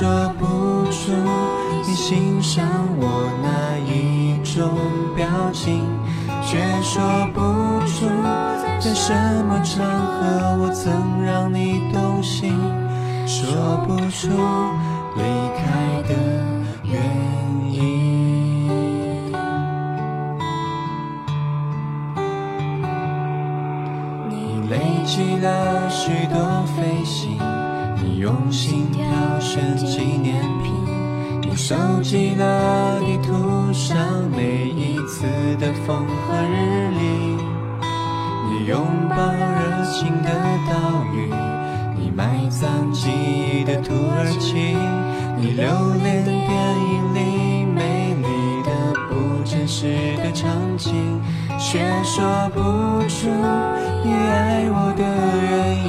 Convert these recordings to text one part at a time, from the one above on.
说不出你欣赏我哪一种表情，却说不出。在什么场合我曾让你动心？说不出离开的原因。你累积了许多飞行，用心挑选纪念品，你收集了地图上每一次的风和日丽。你拥抱热情的岛屿，你埋葬记忆的土耳其，你留恋电影里美丽的不真实的场景，却说不出你爱我的原因，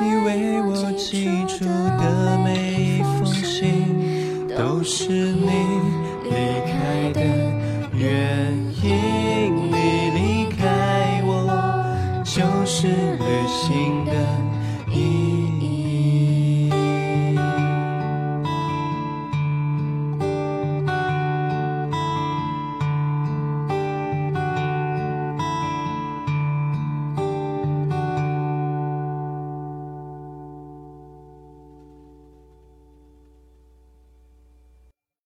你为我寄出的每一封信都是你离开的原因你离开我就是旅行的意义。